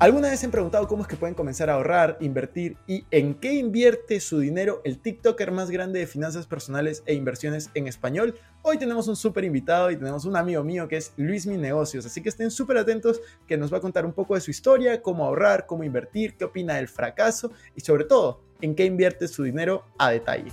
¿Alguna vez se han preguntado cómo es que pueden comenzar a ahorrar, invertir y en qué invierte su dinero el TikToker más grande de finanzas personales e inversiones en español? Hoy tenemos un súper invitado y tenemos un amigo mío que es Luis Mi Negocios, así que estén súper atentos que nos va a contar un poco de su historia, cómo ahorrar, cómo invertir, qué opina del fracaso y sobre todo en qué invierte su dinero a detalle.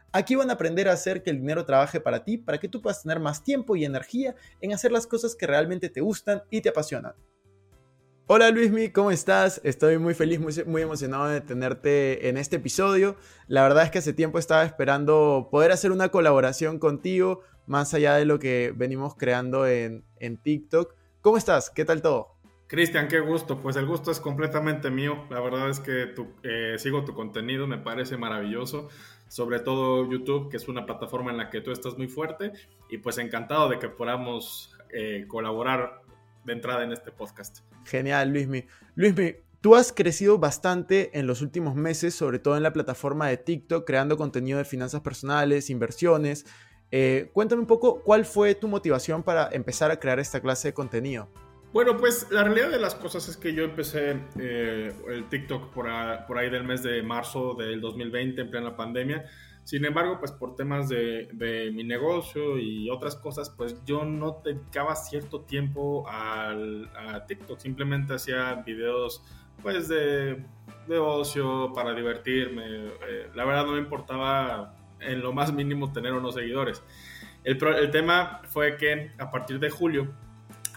Aquí van a aprender a hacer que el dinero trabaje para ti, para que tú puedas tener más tiempo y energía en hacer las cosas que realmente te gustan y te apasionan. Hola Luismi, ¿cómo estás? Estoy muy feliz, muy, muy, emocionado de tenerte en este episodio. La verdad es que hace tiempo estaba esperando poder hacer una colaboración contigo, más allá de lo que venimos creando en, en TikTok. ¿Cómo estás? ¿Qué tal todo? Cristian, qué gusto. Pues el gusto es completamente mío. La verdad es que eh, sigo tu contenido, me parece maravilloso sobre todo YouTube, que es una plataforma en la que tú estás muy fuerte y pues encantado de que podamos eh, colaborar de entrada en este podcast. Genial, Luismi. Luismi, tú has crecido bastante en los últimos meses, sobre todo en la plataforma de TikTok, creando contenido de finanzas personales, inversiones. Eh, cuéntame un poco cuál fue tu motivación para empezar a crear esta clase de contenido. Bueno, pues la realidad de las cosas es que yo empecé eh, el TikTok por, ahí del mes de marzo del 2020, en plena pandemia. Sin embargo, pues por temas de, mi negocio y otras cosas, pues yo no dedicaba cierto tiempo al, a TikTok. Simplemente hacía videos pues de, de ocio, para divertirme. Eh, la verdad no me importaba en lo más mínimo tener unos seguidores. El tema fue que a partir de julio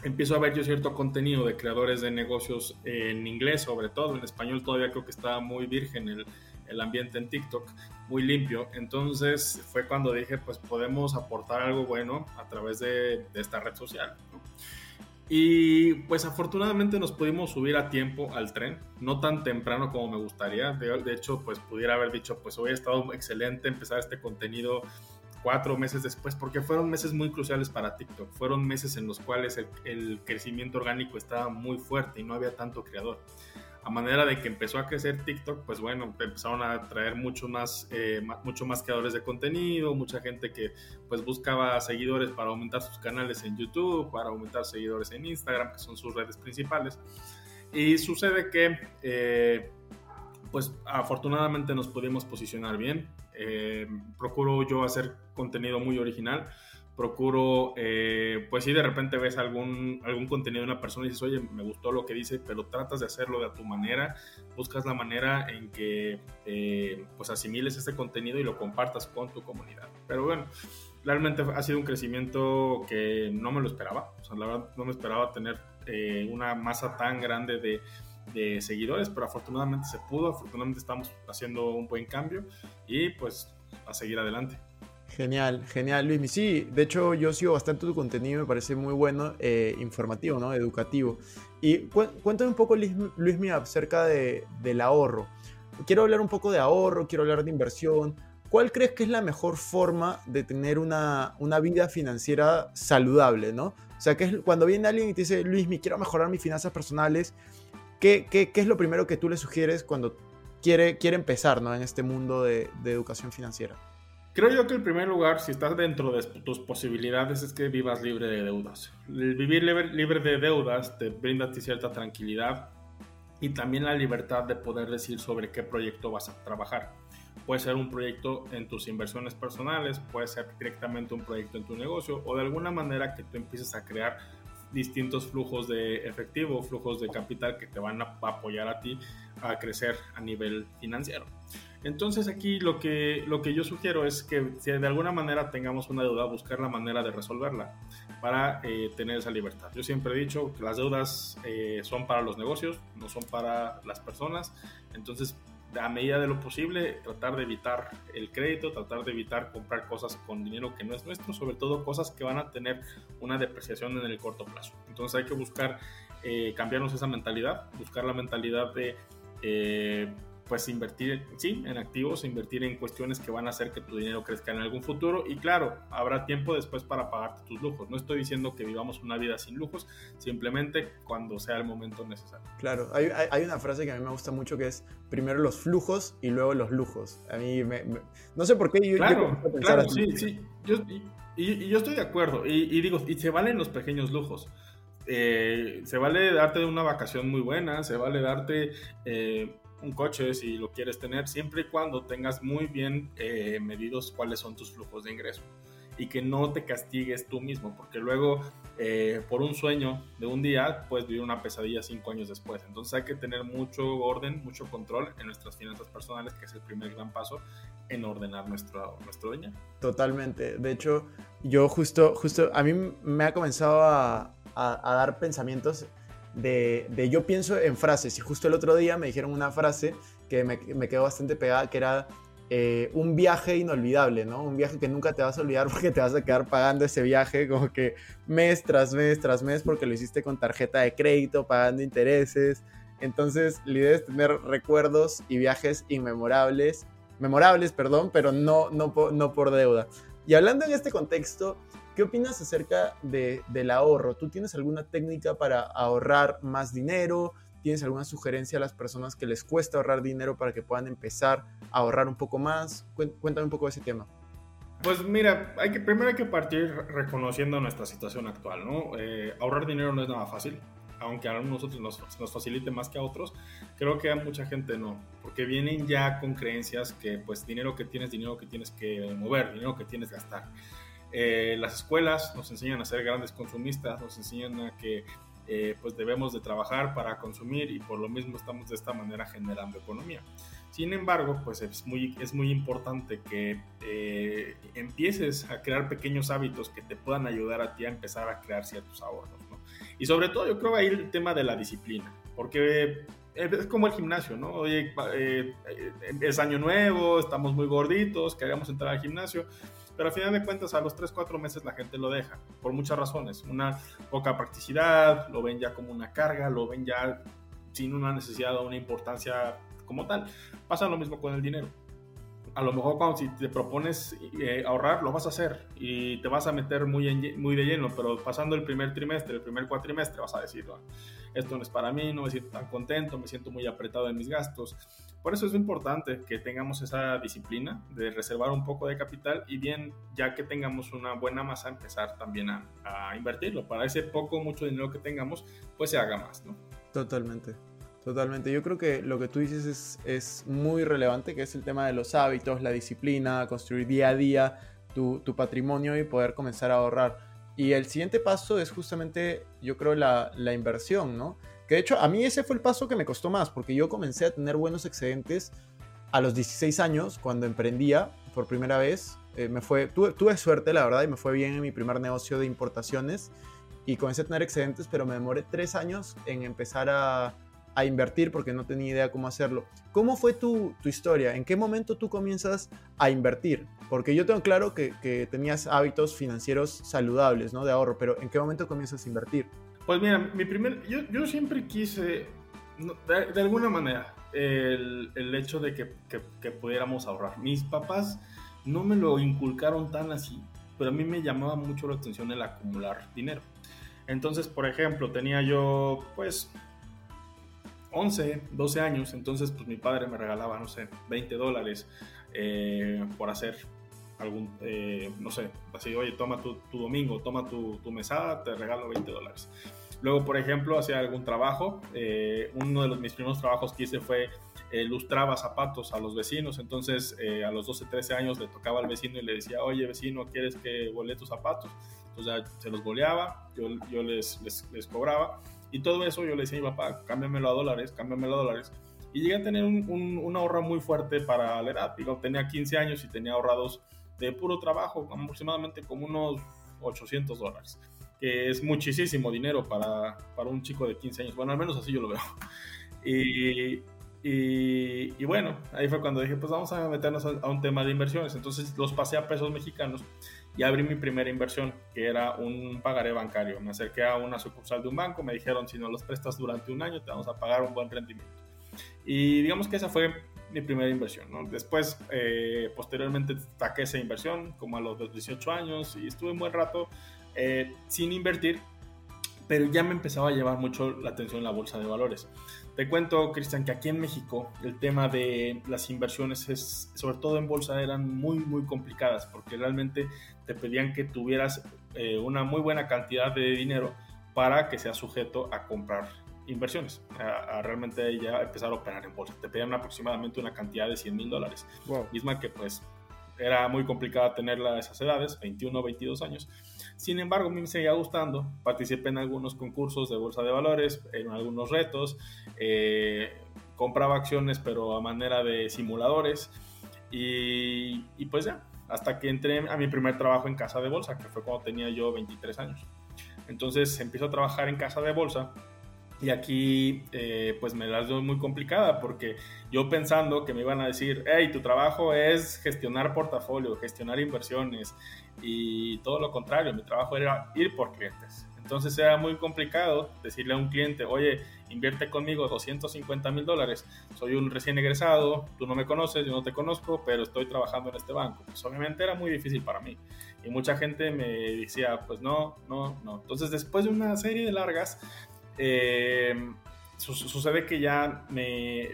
empiezo a ver yo cierto contenido de creadores de negocios en inglés, sobre todo en español todavía creo que estaba muy virgen el, el ambiente en TikTok, muy limpio. Entonces fue cuando dije, pues podemos aportar algo bueno a través de, de esta red social. Y pues afortunadamente nos pudimos subir a tiempo al tren, no tan temprano como me gustaría. De, de hecho, pues pudiera haber dicho, pues hoy ha estado excelente empezar este contenido cuatro meses después, porque fueron meses muy cruciales para TikTok. Fueron meses en los cuales el, crecimiento orgánico estaba muy fuerte y no había tanto creador. A manera de que empezó a crecer TikTok, pues bueno, empezaron a traer mucho más, eh, mucho más creadores de contenido, mucha gente que pues buscaba seguidores para aumentar sus canales en YouTube, para aumentar seguidores en Instagram, que son sus redes principales. Y sucede que, eh, pues afortunadamente nos pudimos posicionar bien. Eh, procuro yo hacer contenido muy original. Procuro, eh, pues si de repente ves algún, algún contenido de una persona y dices, oye, me gustó lo que dice, pero tratas de hacerlo de a tu manera, buscas la manera en que eh, pues asimiles este contenido y lo compartas con tu comunidad. Pero bueno, realmente ha sido un crecimiento que no me lo esperaba. O sea, la verdad no me esperaba tener una masa tan grande de, de seguidores, pero afortunadamente se pudo, afortunadamente estamos haciendo un buen cambio y pues a seguir adelante. Genial, genial, Luis. Sí, de hecho yo sigo bastante tu contenido, me parece muy bueno, eh, informativo, ¿no? Educativo. Y cuéntame un poco, Luis, acerca de, del ahorro. Quiero hablar un poco de ahorro, quiero hablar de inversión. ¿Cuál crees que es la mejor forma de tener una, una vida financiera saludable, ¿no? O sea, que es cuando viene alguien y te dice, Luis, me quiero mejorar mis finanzas personales, ¿qué, es lo primero que tú le sugieres cuando quiere, quiere empezar ¿no? en este mundo de, educación financiera? Creo yo que el primer lugar, si estás dentro de tus posibilidades, es que vivas libre de deudas. El vivir libre, de deudas te brinda a ti cierta tranquilidad y también la libertad de poder decir sobre qué proyecto vas a trabajar. Puede ser un proyecto en tus inversiones personales, puede ser directamente un proyecto en tu negocio o de alguna manera que tú empieces a crear distintos flujos de efectivo, flujos de capital que te van a apoyar a ti a crecer a nivel financiero. Entonces aquí lo que, lo que yo sugiero es que si de alguna manera tengamos una deuda, buscar la manera de resolverla para eh, tener esa libertad. Yo siempre he dicho que las deudas eh, son para los negocios, no son para las personas. Entonces a medida de lo posible, tratar de evitar el crédito, tratar de evitar comprar cosas con dinero que no es nuestro, sobre todo cosas que van a tener una depreciación en el corto plazo. Entonces hay que buscar eh, cambiarnos esa mentalidad, buscar la mentalidad de eh, pues invertir, sí, en activos, invertir en cuestiones que van a hacer que tu dinero crezca en algún futuro y claro, habrá tiempo después para pagarte tus lujos. No estoy diciendo que vivamos una vida sin lujos, simplemente cuando sea el momento necesario. Claro, hay, hay una frase que a mí me gusta mucho que es primero los flujos y luego los lujos. A mí me, no sé por qué yo... Claro, claro, sí, sí. Yo, y, yo estoy de acuerdo y, digo, y se valen los pequeños lujos. Eh, se vale darte una vacación muy buena, se vale darte... Eh, un coche si lo quieres tener, siempre y cuando tengas muy bien eh, medidos cuáles son tus flujos de ingreso y que no te castigues tú mismo, porque luego eh, por un sueño de un día puedes vivir una pesadilla cinco años después. Entonces hay que tener mucho orden, mucho control en nuestras finanzas personales, que es el primer gran paso en ordenar nuestro, nuestro dinero. Totalmente. De hecho, yo justo, justo, a mí me ha comenzado a, a dar pensamientos de, yo pienso en frases y justo el otro día me dijeron una frase que me, quedó bastante pegada que era eh, un viaje inolvidable, ¿no? Un viaje que nunca te vas a olvidar porque te vas a quedar pagando ese viaje como que mes tras mes tras mes porque lo hiciste con tarjeta de crédito, pagando intereses. Entonces, la idea es tener recuerdos y viajes inmemorables, memorables, perdón, pero no, no, no por deuda. Y hablando en este contexto, ¿Qué opinas acerca del ahorro? ¿Tú tienes alguna técnica para ahorrar más dinero? ¿Tienes alguna sugerencia a las personas que les cuesta ahorrar dinero para que puedan empezar a ahorrar un poco más? Cuéntame un poco de ese tema. Pues mira, hay que, primero hay que partir reconociendo nuestra situación actual, ¿no? Eh, ahorrar dinero no es nada fácil, aunque a nosotros nos, nos, facilite más que a otros, creo que a mucha gente no, porque vienen ya con creencias que pues dinero que tienes, dinero que tienes que mover, dinero que tienes que gastar. Eh, las escuelas nos enseñan a ser grandes consumistas, nos enseñan a que eh, pues debemos de trabajar para consumir y por lo mismo estamos de esta manera generando economía. Sin embargo, pues es muy, es muy importante que eh, empieces a crear pequeños hábitos que te puedan ayudar a ti a empezar a crear ciertos ahorros. ¿no? Y sobre todo yo creo ahí el tema de la disciplina, porque es como el gimnasio, ¿no? Oye, es año nuevo, estamos muy gorditos, queremos entrar al gimnasio pero al final de cuentas a los 3, 4 meses la gente lo deja, por muchas razones. Una poca practicidad, lo ven ya como una carga, lo ven ya sin una necesidad o una importancia como tal. Pasa lo mismo con el dinero. A lo mejor cuando si te propones eh, ahorrar, lo vas a hacer y te vas a meter muy, muy de lleno, pero pasando el primer trimestre, el primer cuatrimestre, vas a decir, esto no es para mí, no me siento tan contento, me siento muy apretado en mis gastos. Por eso es importante que tengamos esa disciplina de reservar un poco de capital y bien, ya que tengamos una buena masa, empezar también a, invertirlo. Para ese poco, mucho dinero que tengamos, pues se haga más, ¿no? Totalmente. Totalmente. Yo creo que lo que tú dices es, es, muy relevante, que es el tema de los hábitos, la disciplina, construir día a día tu, tu, patrimonio y poder comenzar a ahorrar. Y el siguiente paso es justamente, yo creo, la, la inversión, ¿no? Que de hecho a mí ese fue el paso que me costó más, porque yo comencé a tener buenos excedentes a los 16 años, cuando emprendía por primera vez. Eh, me fue, tuve, tuve, suerte, la verdad, y me fue bien en mi primer negocio de importaciones. Y comencé a tener excedentes, pero me demoré tres años en empezar a, a invertir porque no tenía idea cómo hacerlo. ¿Cómo fue tu, tu, historia? ¿En qué momento tú comienzas a invertir? Porque yo tengo claro que, que tenías hábitos financieros saludables, ¿no? De ahorro, pero ¿en qué momento comienzas a invertir? Pues mira, mi primer, yo, yo siempre quise, de, alguna manera, el, el hecho de que, que, pudiéramos ahorrar. Mis papás no me lo inculcaron tan así, pero a mí me llamaba mucho la atención el acumular dinero. Entonces, por ejemplo, tenía yo, pues, 11, 12 años, entonces, pues mi padre me regalaba, no sé, 20 dólares eh, por hacer algún, eh, no sé, así, oye, toma tu, domingo, toma tu, mesada, te regalo 20 dólares. Luego, por ejemplo, hacía algún trabajo. Eh, uno de los, mis primeros trabajos que hice fue eh, lustraba zapatos a los vecinos. Entonces, a los 12, 13 años le tocaba al vecino y le decía, oye, vecino, ¿quieres que volé tus zapatos? Entonces, se los boleaba, yo, yo les, les, cobraba. Y todo eso yo le decía a mi papá, cámbiamelo a dólares, cámbiamelo a dólares. Y llegué a tener un, un, un ahorro muy fuerte para la edad. Digo, tenía 15 años y tenía ahorrados de puro trabajo, aproximadamente como unos 800 dólares, que es muchísimo dinero para, para un chico de 15 años. Bueno, al menos así yo lo veo. Y, Y, bueno, ahí fue cuando dije, pues vamos a meternos a, un tema de inversiones. Entonces los pasé a pesos mexicanos y abrí mi primera inversión, que era un pagaré bancario. Me acerqué a una sucursal de un banco, me dijeron, si no los prestas durante un año, te vamos a pagar un buen rendimiento. Y digamos que esa fue mi primera inversión. ¿no? Después, eh, posteriormente, saqué esa inversión como a los 18 años y estuve un buen rato eh, sin invertir, pero ya me empezaba a llevar mucho la atención la bolsa de valores. Te cuento, Cristian, que aquí en México el tema de las inversiones, es, sobre todo en bolsa, eran muy, muy complicadas porque realmente te pedían que tuvieras eh, una muy buena cantidad de dinero para que seas sujeto a comprar inversiones, a, realmente ya empezar a operar en bolsa. Te pedían aproximadamente una cantidad de 100 mil dólares. Misma que pues era muy complicada tenerla a esas edades, 21 o 22 años. Sin embargo, a mí me seguía gustando. Participé en algunos concursos de bolsa de valores, en algunos retos. Eh, compraba acciones, pero a manera de simuladores. Y, y, pues ya, hasta que entré a mi primer trabajo en casa de bolsa, que fue cuando tenía yo 23 años. Entonces empiezo a trabajar en casa de bolsa y aquí, eh, pues me la doy muy complicada porque yo pensando que me iban a decir, hey, tu trabajo es gestionar portafolio, gestionar inversiones y todo lo contrario, mi trabajo era ir por clientes. Entonces era muy complicado decirle a un cliente, oye, invierte conmigo 250 mil dólares, soy un recién egresado, tú no me conoces, yo no te conozco, pero estoy trabajando en este banco. Pues obviamente era muy difícil para mí. Y mucha gente me decía, pues no, no, no. Entonces después de una serie de largas, eh, sucede que ya me,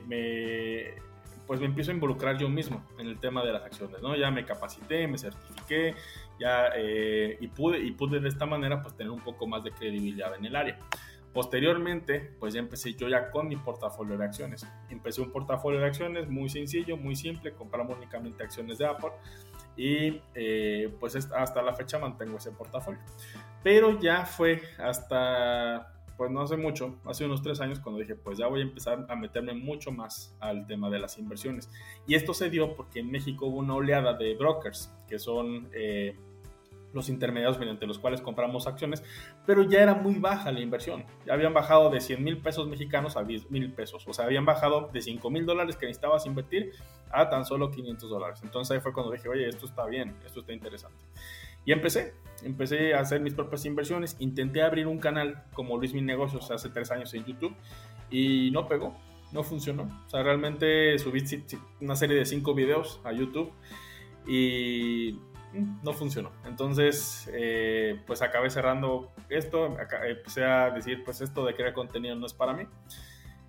pues me empiezo a involucrar yo mismo en el tema de las acciones, ¿no? Ya me capacité, me certifiqué, ya, eh, y, pude, y pude de esta manera pues tener un poco más de credibilidad en el área. Posteriormente, pues ya empecé yo ya con mi portafolio de acciones. Empecé un portafolio de acciones muy sencillo, muy simple, compramos únicamente acciones de Apple y eh, pues hasta la fecha mantengo ese portafolio. Pero ya fue hasta pues no hace mucho, hace unos tres años, cuando dije, pues ya voy a empezar a meterme mucho más al tema de las inversiones. Y esto se dio porque en México hubo una oleada de brokers, que son eh, los intermediarios mediante los cuales compramos acciones, pero ya era muy baja la inversión. Ya habían bajado de 100 mil pesos mexicanos a 10 mil pesos. O sea, habían bajado de 5 mil dólares que necesitabas invertir a tan solo 500 dólares. Entonces ahí fue cuando dije, oye, esto está bien, esto está interesante. Y empecé, empecé a hacer mis propias inversiones. Intenté abrir un canal como Luis Mi Negocios hace tres años en YouTube y no pegó, no funcionó. O sea, realmente subí una serie de cinco videos a YouTube y mm, no funcionó. Entonces, eh, pues acabé cerrando esto, empecé a decir, pues esto de crear contenido no es para mí.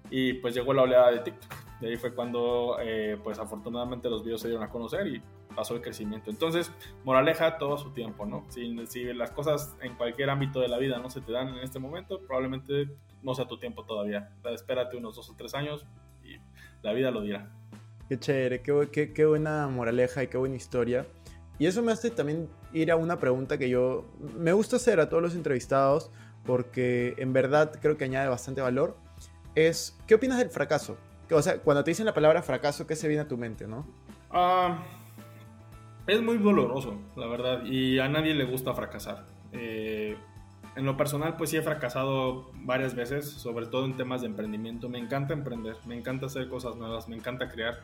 Y pues llegó la oleada de TikTok. De ahí fue cuando, eh, pues afortunadamente los videos se dieron a conocer y pasó el crecimiento. Entonces, moraleja, todo su tiempo, ¿no? Si, si, las cosas en cualquier ámbito de la vida no se te dan en este momento, probablemente no sea tu tiempo todavía. Espérate unos dos o tres años y la vida lo dirá. Qué chévere, qué, qué, qué buena moraleja y qué buena historia. Y eso me hace también ir a una pregunta que yo me gusta hacer a todos los entrevistados porque en verdad creo que añade bastante valor. Es, ¿qué opinas del fracaso? O sea, cuando te dicen la palabra fracaso, ¿qué se viene a tu mente, no? Ah es muy doloroso, la verdad, y a nadie le gusta fracasar. Eh, en lo personal, pues sí he fracasado varias veces, sobre todo en temas de emprendimiento. Me encanta emprender, me encanta hacer cosas nuevas, me encanta crear.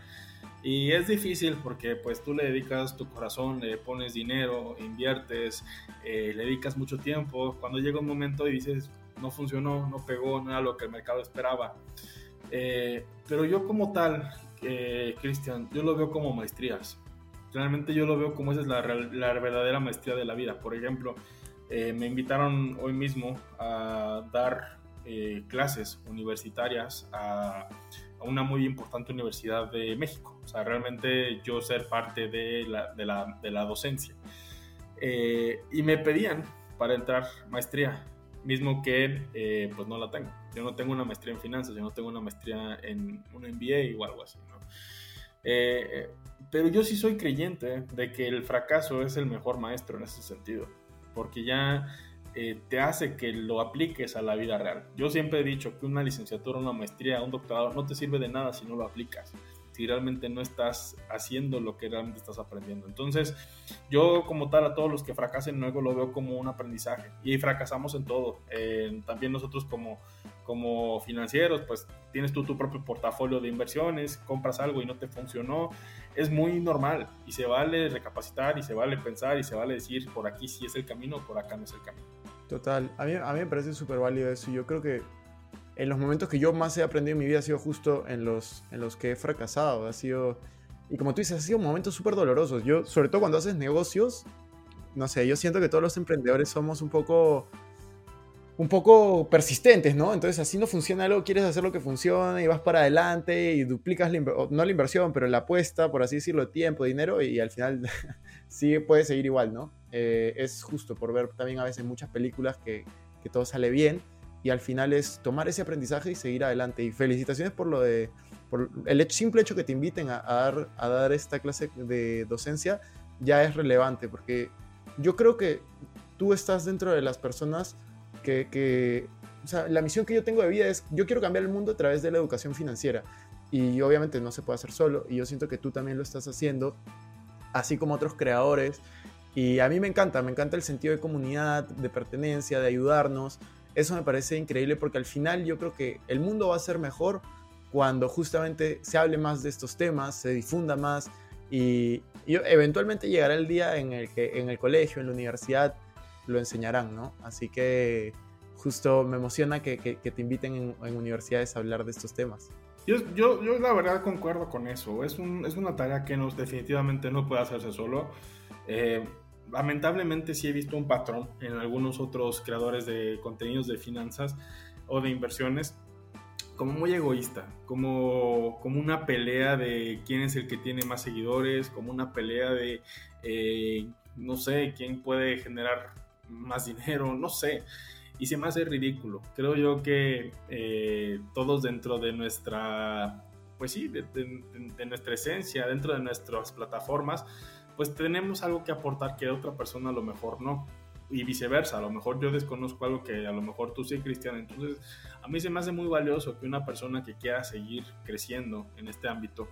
Y es difícil porque pues tú le dedicas tu corazón, le pones dinero, inviertes, eh, le dedicas mucho tiempo. Cuando llega un momento y dices, no funcionó, no pegó, no era lo que el mercado esperaba. Eh, pero yo como tal, Cristian, yo lo veo como maestrías realmente yo lo veo como esa es la, verdadera maestría de la vida. Por ejemplo, eh, me invitaron hoy mismo a dar eh, clases universitarias a, una muy importante universidad de México. O sea, realmente yo ser parte de la, de la, de la docencia. Eh, y me pedían para entrar maestría, mismo que pues no la tengo. Yo no tengo una maestría en finanzas, yo no tengo una maestría en un MBA o algo así. ¿no? Eh, pero yo sí soy creyente de que el fracaso es el mejor maestro en ese sentido, porque ya eh, te hace que lo apliques a la vida real. Yo siempre he dicho que una licenciatura, una maestría, un doctorado no te sirve de nada si no lo aplicas, si realmente no estás haciendo lo que realmente estás aprendiendo. Entonces, yo como tal a todos los que fracasen luego lo veo como un aprendizaje y fracasamos en todo. también nosotros como como financieros, pues tienes tú tu propio portafolio de inversiones, compras algo y no te funcionó, es muy normal y se vale recapacitar y se vale pensar y se vale decir por aquí sí es el camino, por acá no es el camino. Total, a mí, a mí me parece súper válido eso. Yo creo que en los momentos que yo más he aprendido en mi vida ha sido justo en los, en los que he fracasado. Ha sido, y como tú dices, ha sido momentos súper dolorosos. Yo, sobre todo cuando haces negocios, no sé, yo siento que todos los emprendedores somos un poco un poco persistentes, ¿no? Entonces, así no funciona algo, quieres hacer lo que funciona y vas para adelante y duplicas, la no la inversión, pero la apuesta, por así decirlo, tiempo, dinero y al final sí puede seguir igual, ¿no? Eh, es justo por ver también a veces muchas películas que, que, todo sale bien y al final es tomar ese aprendizaje y seguir adelante. Y felicitaciones por lo de, por el simple hecho que te inviten a, dar, a dar esta clase de docencia ya es relevante porque yo creo que tú estás dentro de las personas que, o sea, la misión que yo tengo de vida es, yo quiero cambiar el mundo a través de la educación financiera. Y obviamente no se puede hacer solo. Y yo siento que tú también lo estás haciendo, así como otros creadores. Y a mí me encanta, me encanta el sentido de comunidad, de pertenencia, de ayudarnos. Eso me parece increíble porque al final yo creo que el mundo va a ser mejor cuando justamente se hable más de estos temas, se difunda más y, y eventualmente llegará el día en el que en el colegio, en la universidad, lo enseñarán, ¿no? Así que justo me emociona que, te inviten en, universidades a hablar de estos temas. Yo, yo, yo, la verdad concuerdo con eso. Es, un, es una tarea que nos, definitivamente no puede hacerse solo. Eh, lamentablemente sí he visto un patrón en algunos otros creadores de contenidos de finanzas o de inversiones como muy egoísta, como, como una pelea de quién es el que tiene más seguidores, como una pelea de, eh, no sé, quién puede generar más dinero, no sé. Y se me hace ridículo. Creo yo que eh, todos dentro de nuestra, pues sí, de, nuestra esencia, dentro de nuestras plataformas, pues tenemos algo que aportar que otra persona a lo mejor no. Y viceversa, a lo mejor yo desconozco algo que a lo mejor tú sí, Cristian. Entonces, a mí se me hace muy valioso que una persona que quiera seguir creciendo en este ámbito,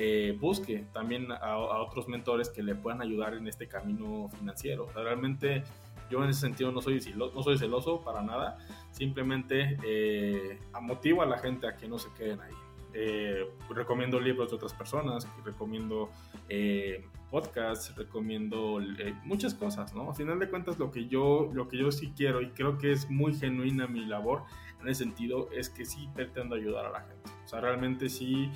eh, busque también a, otros mentores que le puedan ayudar en este camino financiero. realmente yo en ese sentido no soy, no soy celoso para nada, simplemente eh, motivo a la gente a que no se queden ahí. Eh, recomiendo libros de otras personas, recomiendo eh, podcasts, recomiendo eh, muchas cosas, ¿no? A final de cuentas lo que yo lo que yo sí quiero y creo que es muy genuina mi labor en ese sentido es que sí pretendo ayudar a la gente. O sea, realmente sí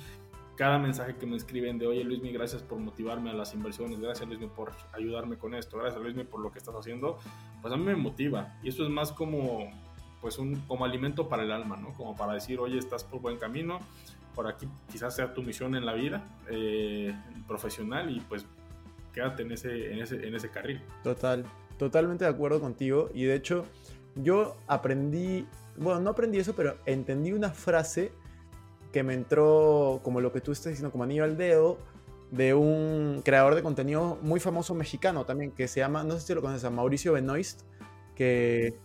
cada mensaje que me escriben de, oye Luismi, gracias por motivarme a las inversiones, gracias Luismi por ayudarme con esto, gracias Luismi por lo que estás haciendo, pues a mí me motiva. Y eso es más como, pues un, como alimento para el alma, ¿no? Como para decir, oye, estás por buen camino, por aquí quizás sea tu misión en la vida eh, profesional y pues quédate en ese, en, ese, en ese carril. Total, totalmente de acuerdo contigo. Y de hecho, yo aprendí, bueno, no aprendí eso, pero entendí una frase que me entró, como lo que tú estás diciendo, como anillo al dedo, de un creador de contenido muy famoso mexicano también, que se llama, no sé si lo conoces, Mauricio Benoist, que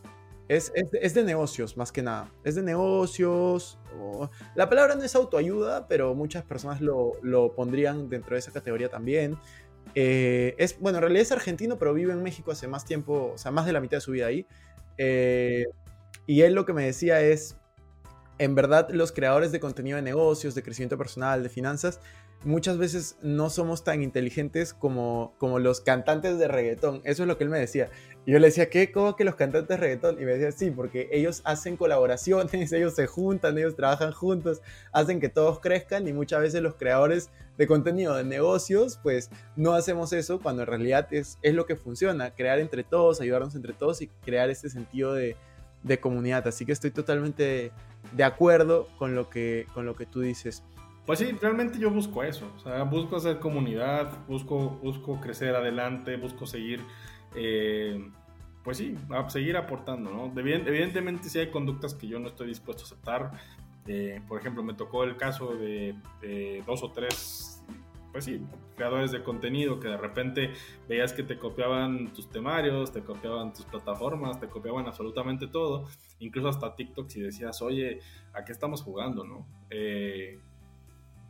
es, es, de negocios más que nada. Es de negocios. la palabra no es autoayuda, pero muchas personas lo, lo pondrían dentro de esa categoría también. Eh, es, bueno, en realidad es argentino, pero vive en México hace más tiempo, o sea, más de la mitad de su vida ahí. Eh, y él lo que me decía es, en verdad los creadores de contenido de negocios, de crecimiento personal, de finanzas, muchas veces no somos tan inteligentes como, como los cantantes de reggaetón. Eso es lo que él me decía. Y yo le decía, ¿qué? ¿Cómo que los cantantes de reggaetón? Y me decía, sí, porque ellos hacen colaboraciones, ellos se juntan, ellos trabajan juntos, hacen que todos crezcan y muchas veces los creadores de contenido de negocios, pues no hacemos eso cuando en realidad es, es lo que funciona, crear entre todos, ayudarnos entre todos y crear este sentido de, de comunidad. Así que estoy totalmente de acuerdo con lo que, con lo que tú dices. Pues sí, realmente yo busco eso. O sea, busco hacer comunidad, busco, busco crecer adelante, busco seguir, eh, pues sí, seguir aportando, ¿no? Evidentemente sí hay conductas que yo no estoy dispuesto a aceptar. Eh, por ejemplo, me tocó el caso de dos o tres pues sí, creadores de contenido que de repente veías que te copiaban tus temarios, te copiaban tus plataformas, te copiaban absolutamente todo, incluso hasta TikTok si decías, oye, ¿a qué estamos jugando, no? Eh,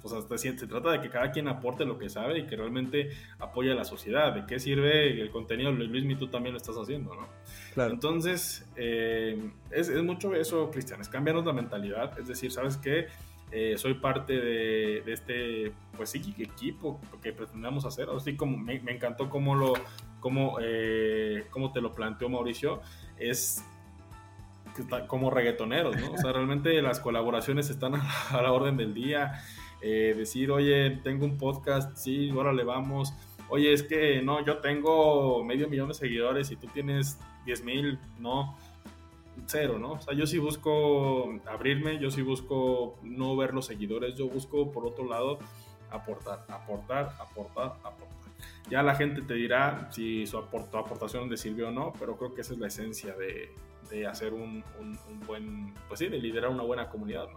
O sea, se, trata de que cada quien aporte lo que sabe y que realmente apoye a la sociedad. ¿De qué sirve el contenido? Luis, y tú también lo estás haciendo, ¿no? Claro. Entonces, eh, es, es, mucho eso, Cristian, es cambiarnos la mentalidad. Es decir, ¿sabes qué? Eh, soy parte de, este, pues sí, equipo que pretendamos hacer. Así como me, encantó cómo, lo, cómo, eh, cómo te lo planteó Mauricio. Es como reggaetoneros, ¿no? O sea, realmente las colaboraciones están a la, orden del día. Eh, decir, oye, tengo un podcast, sí, ahora le vamos. Oye, es que no, yo tengo medio millón de seguidores y tú tienes 10 mil, no cero, ¿no? O sea, yo sí busco abrirme, yo sí busco no ver los seguidores, yo busco, por otro lado, aportar, aportar, aportar, aportar. Ya la gente te dirá si su aportación le sirvió o no, pero creo que esa es la esencia de, de hacer un, un, buen, pues sí, de liderar una buena comunidad.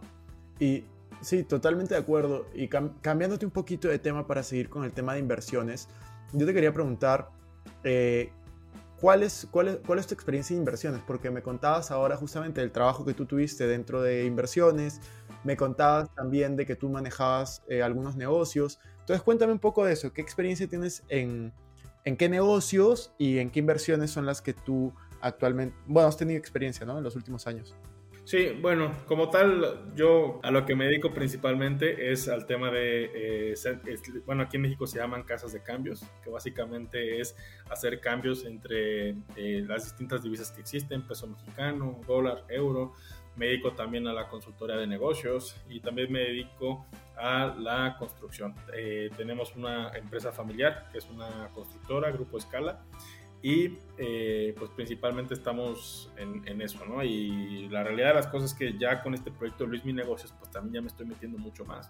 Y sí, totalmente de acuerdo. Y cambiándote un poquito de tema para seguir con el tema de inversiones, yo te quería preguntar, eh, ¿cuál, es, cuál, es, ¿cuál es tu experiencia de inversiones? Porque me contabas ahora justamente del trabajo que tú tuviste dentro de inversiones, me contabas también de que tú manejabas eh, algunos negocios. Entonces cuéntame un poco de eso, ¿qué experiencia tienes en, en qué negocios y en qué inversiones son las que tú actualmente, bueno, has tenido experiencia, ¿no? En los últimos años. Sí, bueno, como tal, yo a lo que me dedico principalmente es al tema de, eh, bueno, aquí en México se llaman casas de cambios, que básicamente es hacer cambios entre eh, las distintas divisas que existen, peso mexicano, dólar, euro. Me dedico también a la consultoría de negocios y también me dedico a la construcción. Eh, tenemos una empresa familiar que es una constructora, Grupo Escala, y eh, pues principalmente estamos en, en, eso, ¿no? Y la realidad de las cosas es que ya con este proyecto Luis Mi Negocios, pues también ya me estoy metiendo mucho más.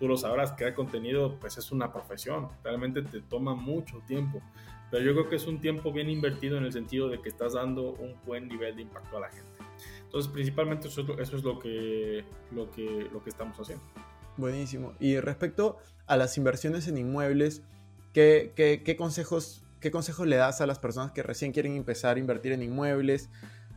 Tú lo sabrás, crear contenido pues es una profesión, realmente te toma mucho tiempo, pero yo creo que es un tiempo bien invertido en el sentido de que estás dando un buen nivel de impacto a la gente. Entonces principalmente eso es lo, eso es lo, que, lo, que, lo que estamos haciendo. Buenísimo. Y respecto a las inversiones en inmuebles, ¿qué, qué, qué consejos ¿Qué consejos le das a las personas que recién quieren empezar a invertir en inmuebles?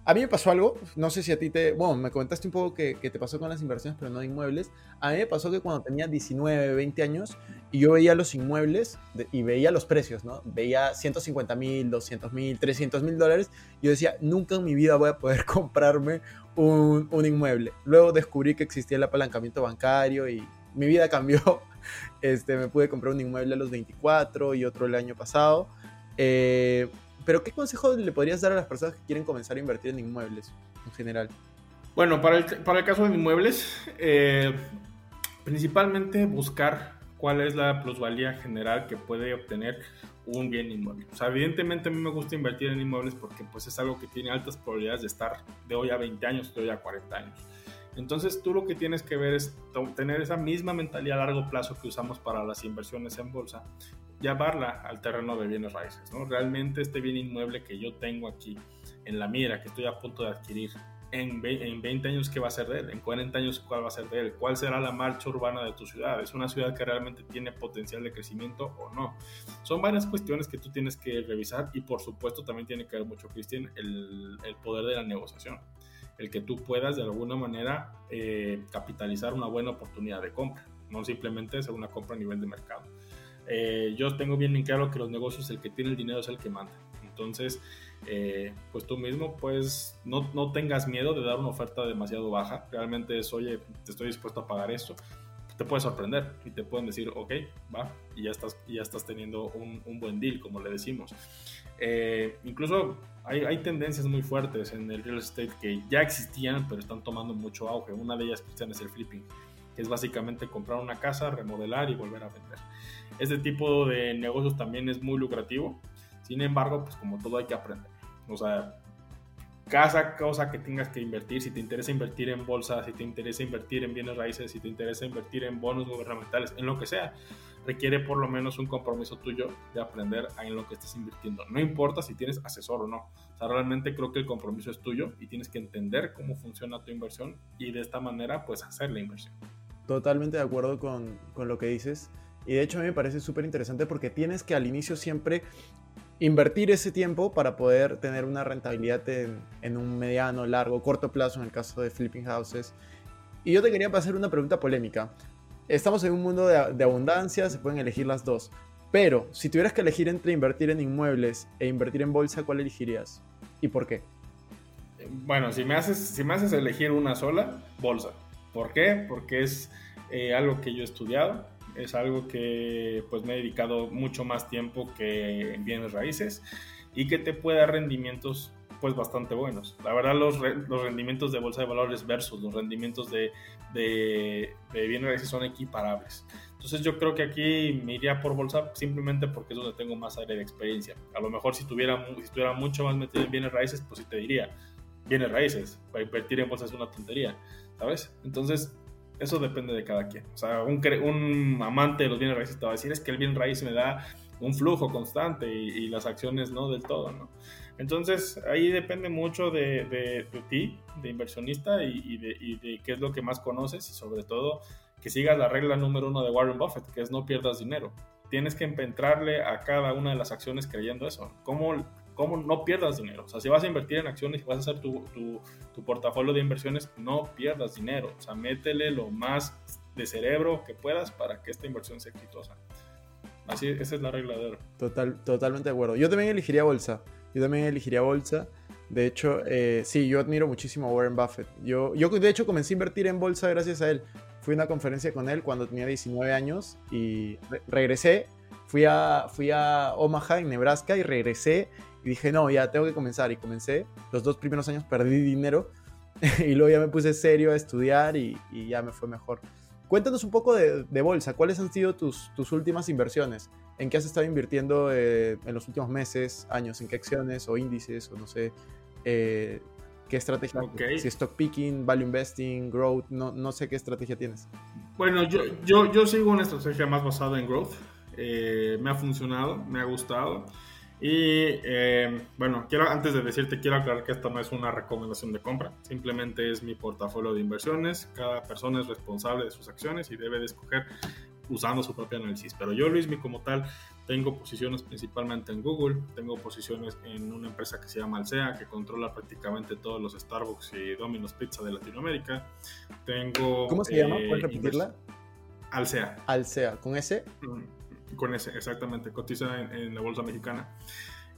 A mí me pasó algo, no sé si a ti te... Bueno, me comentaste un poco que, te pasó con las inversiones, pero no de inmuebles. A mí me pasó que cuando tenía 19, 20 años y yo veía los inmuebles y veía los precios, ¿no? Veía 150 mil, 200 mil, 300 mil dólares. Yo decía, nunca en mi vida voy a poder comprarme un, un inmueble. Luego descubrí que existía el apalancamiento bancario y mi vida cambió. Este, me pude comprar un inmueble a los 24 y otro el año pasado. Eh, pero ¿qué consejo le podrías dar a las personas que quieren comenzar a invertir en inmuebles en general? Bueno, para el, para el caso de inmuebles, eh, principalmente buscar cuál es la plusvalía general que puede obtener un bien inmueble. O sea, evidentemente a mí me gusta invertir en inmuebles porque pues es algo que tiene altas probabilidades de estar de hoy a 20 años, de hoy a 40 años. Entonces tú lo que tienes que ver es tener esa misma mentalidad a largo plazo que usamos para las inversiones en bolsa, llevarla al terreno de bienes raíces. ¿no? Realmente este bien inmueble que yo tengo aquí en la mira, que estoy a punto de adquirir, en 20 años qué va a ser de él, en 40 años cuál va a ser de él, cuál será la marcha urbana de tu ciudad, es una ciudad que realmente tiene potencial de crecimiento o no. Son varias cuestiones que tú tienes que revisar y por supuesto también tiene que ver mucho, Cristian, el, el poder de la negociación el que tú puedas de alguna manera eh, capitalizar una buena oportunidad de compra, no simplemente ser una compra a nivel de mercado. Eh, yo tengo bien en claro que los negocios, el que tiene el dinero es el que manda. Entonces, eh, pues tú mismo, pues no, no, tengas miedo de dar una oferta demasiado baja. Realmente es, oye, te estoy dispuesto a pagar esto. Te puede sorprender y te pueden decir, ok, va, y ya estás, ya estás teniendo un, un buen deal, como le decimos. incluso hay, tendencias muy fuertes en el real estate que ya existían, pero están tomando mucho auge. Una de ellas, Cristian, es el flipping, que es básicamente comprar una casa, remodelar y volver a vender. Este tipo de negocios también es muy lucrativo. Sin embargo, pues como todo hay que aprender. O sea, cada cosa que tengas que invertir, si te interesa invertir en bolsa, si te interesa invertir en bienes raíces, si te interesa invertir en bonos gubernamentales, en lo que sea, requiere por lo menos un compromiso tuyo de aprender en lo que estás invirtiendo. No importa si tienes asesor o no. O sea, realmente creo que el compromiso es tuyo y tienes que entender cómo funciona tu inversión y de esta manera pues hacer la inversión. Totalmente de acuerdo con, con lo que dices. Y de hecho a mí me parece súper interesante porque tienes que al inicio siempre invertir ese tiempo para poder tener una rentabilidad en, un mediano, largo, corto plazo en el caso de flipping houses. Y yo te quería pasar una pregunta polémica. estamos en un mundo de, de abundancia, se pueden elegir las dos. Pero si tuvieras que elegir entre invertir en inmuebles e invertir en bolsa, ¿cuál elegirías? ¿Y por qué? Bueno, si me haces, si me haces elegir una sola, bolsa. ¿Por qué? Porque es eh, algo que yo he estudiado, es algo que pues me he dedicado mucho más tiempo que en bienes raíces y que te puede dar rendimientos pues bastante buenos. La verdad los, los rendimientos de bolsa de valores versus los rendimientos de, de, de bienes raíces son equiparables. Entonces yo creo que aquí me iría por bolsa simplemente porque es donde tengo más área de experiencia. A lo mejor si tuviera, si estuviera mucho más metido en bienes raíces, pues sí te diría, bienes raíces, para invertir en bolsa es una tontería, ¿sabes? Entonces eso depende de cada quien. O sea, un, un amante de los bienes raíces te va a decir es que el bien raíz me da un flujo constante y, las acciones no del todo, ¿no? Entonces ahí depende mucho de, de, ti, de inversionista y, y, de, y de qué es lo que más conoces y sobre todo que sigas la regla número uno de Warren Buffett, que es no pierdas dinero. Tienes que entrarle a cada una de las acciones creyendo eso. ¿Cómo, no pierdas dinero? O sea, si vas a invertir en acciones y vas a hacer tu, tu, tu portafolio de inversiones, no pierdas dinero. O sea, métele lo más de cerebro que puedas para que esta inversión sea exitosa. Así, esa es la regla de oro. Total, totalmente de acuerdo. Yo también elegiría bolsa. Yo también elegiría bolsa. De hecho, eh, sí, yo admiro muchísimo a Warren Buffett. Yo, yo, de hecho, comencé a invertir en bolsa gracias a él. Fui a una conferencia con él cuando tenía 19 años y regresé. Fui a, fui a Omaha, en Nebraska, y regresé y dije, no, ya tengo que comenzar. Y comencé. Los dos primeros años perdí dinero y luego ya me puse serio a estudiar y, y ya me fue mejor. Cuéntanos un poco de, de, bolsa. ¿Cuáles han sido tus, tus últimas inversiones? ¿En qué has estado invirtiendo eh, en los últimos meses, años? ¿En qué acciones o índices o no sé? Eh, ¿Qué estrategia? Okay. Si stock picking, value investing, growth, no, no sé qué estrategia tienes. Bueno, yo, yo, yo sigo una estrategia más basada en growth. Eh, me ha funcionado, me ha gustado. Y eh, bueno, quiero, antes de decirte, quiero aclarar que esta no es una recomendación de compra, simplemente es mi portafolio de inversiones. Cada persona es responsable de sus acciones y debe de escoger usando su propio análisis. Pero yo, Luis, como tal, tengo posiciones principalmente en Google, tengo posiciones en una empresa que se llama Alsea, que controla prácticamente todos los Starbucks y Domino's Pizza de Latinoamérica. Tengo, ¿Cómo se llama? ¿Puedes eh, repetirla? Alsea. Alsea, ¿con ese? Mm, con ese, exactamente, cotiza en, la bolsa mexicana.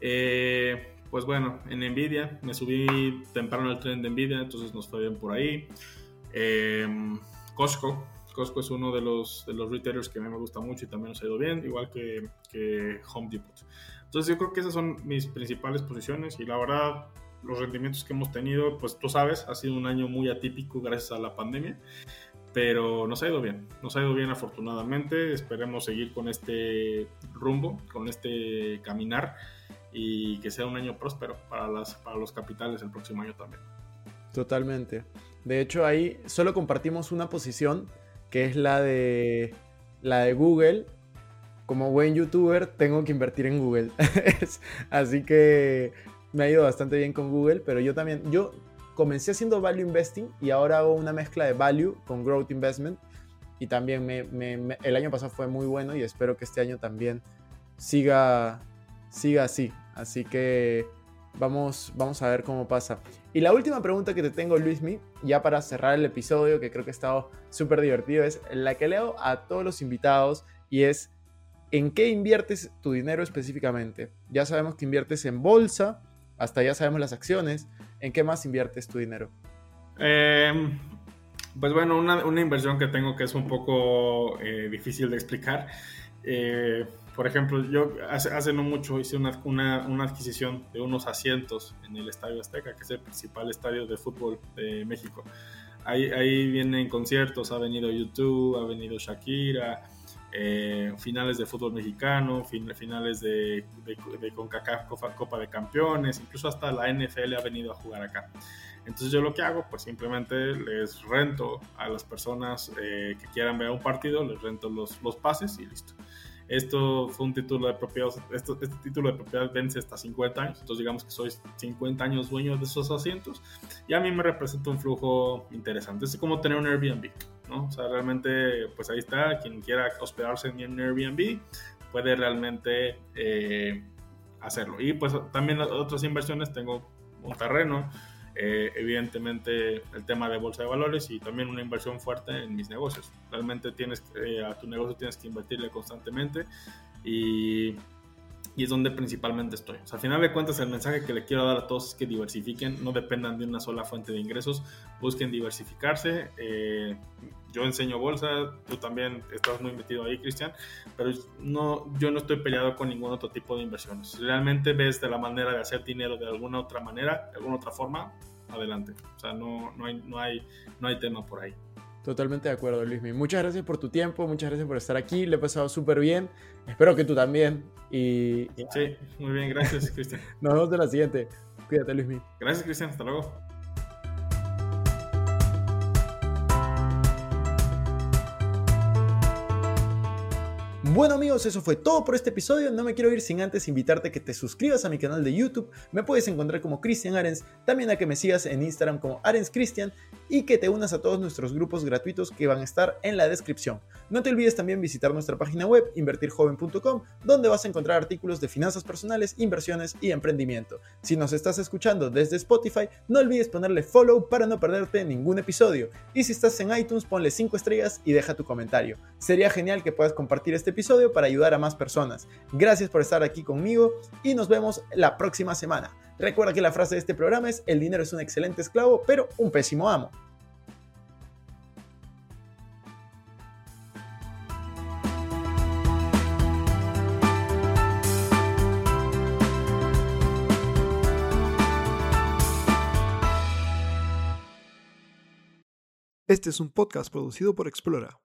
Eh, pues bueno, en Nvidia, me subí temprano al tren de Nvidia, entonces nos fue bien por ahí. Eh, Costco, Costco es uno de los, de los retailers que a mí me gusta mucho y también nos ha ido bien, igual que, que Home Depot. Entonces yo creo que esas son mis principales posiciones y la verdad los rendimientos que hemos tenido, pues tú sabes, ha sido un año muy atípico gracias a la pandemia, pero nos ha ido bien, nos ha ido bien afortunadamente, esperemos seguir con este rumbo, con este caminar y que sea un año próspero para, las, para los capitales el próximo año también. Totalmente. De hecho, ahí solo compartimos una posición que es la de, la de Google. Como buen youtuber, tengo que invertir en Google. Así que me ha ido bastante bien con Google, pero yo también, yo comencé haciendo value investing y ahora hago una mezcla de value con growth investment. Y también me, me, el año pasado fue muy bueno y espero que este año también siga, siga así. Así que Vamos, vamos a ver cómo pasa. Y la última pregunta que te tengo, Luismi, ya para cerrar el episodio, que creo que ha estado súper divertido, es la que leo a todos los invitados y es, ¿en qué inviertes tu dinero específicamente? Ya sabemos que inviertes en bolsa, hasta ya sabemos las acciones, ¿en qué más inviertes tu dinero? Em, pues bueno, una, inversión que tengo que es un poco eh, difícil de explicar. Eh, por ejemplo, yo hace, no mucho hice una, una, adquisición de unos asientos en el Estadio Azteca, que es el principal estadio de fútbol de México. Ahí vienen conciertos, ha venido YouTube, ha venido Shakira, eh, finales de fútbol mexicano, finales de, CONCACAF Copa de Campeones, incluso hasta la NFL ha venido a jugar acá. Entonces yo lo que hago, pues simplemente les rento a las personas eh, que quieran ver un partido, les rento los, los pases y listo. Esto fue un título de propiedad, esto, este título de propiedad vence hasta 50 años, entonces digamos que soy 50 años dueño de esos asientos y a mí me representa un flujo interesante. Es como tener un Airbnb, ¿no? O sea, realmente, pues ahí está, quien quiera hospedarse en un Airbnb puede realmente eh, hacerlo. Y pues también otras inversiones, tengo un terreno, eh, evidentemente el tema de bolsa de valores y también una inversión fuerte en mis negocios. Realmente tienes, eh, a tu negocio tienes que invertirle constantemente y, y, es donde principalmente estoy. O sea, al final de cuentas el mensaje que le quiero dar a todos es que diversifiquen, no dependan de una sola fuente de ingresos, busquen diversificarse. Eh, yo enseño bolsa, tú también estás muy metido ahí, Cristian, pero no, yo no estoy peleado con ningún otro tipo de inversiones. Realmente ves de la manera de hacer dinero de alguna otra manera, de alguna otra forma, adelante. O sea, no, no, hay, no, hay, no hay tema por ahí. Totalmente de acuerdo, Luismi. Muchas gracias por tu tiempo, muchas gracias por estar aquí. Le he pasado súper bien. Espero que tú también. Y... Sí, muy bien, gracias, Cristian. Nos vemos en la siguiente. Cuídate, Luismi. Gracias, Cristian. Hasta luego. Bueno amigos, eso fue todo por este episodio. No me quiero ir sin antes invitarte a que te suscribas a mi canal de YouTube. Me puedes encontrar como Cristian Arens. También a que me sigas en Instagram como Arens Cristian y que te unas a todos nuestros grupos gratuitos que van a estar en la descripción. No te olvides también visitar nuestra página web invertirjoven.com donde vas a encontrar artículos de finanzas personales, inversiones y emprendimiento. Si nos estás escuchando desde Spotify, no olvides ponerle follow para no perderte ningún episodio. Y si estás en iTunes, ponle 5 estrellas y deja tu comentario. Sería genial que puedas compartir este episodio para ayudar a más personas. Gracias por estar aquí conmigo y nos vemos la próxima semana. Recuerda que la frase de este programa es, el dinero es un excelente esclavo, pero un pésimo amo. Este es un podcast producido por Explora.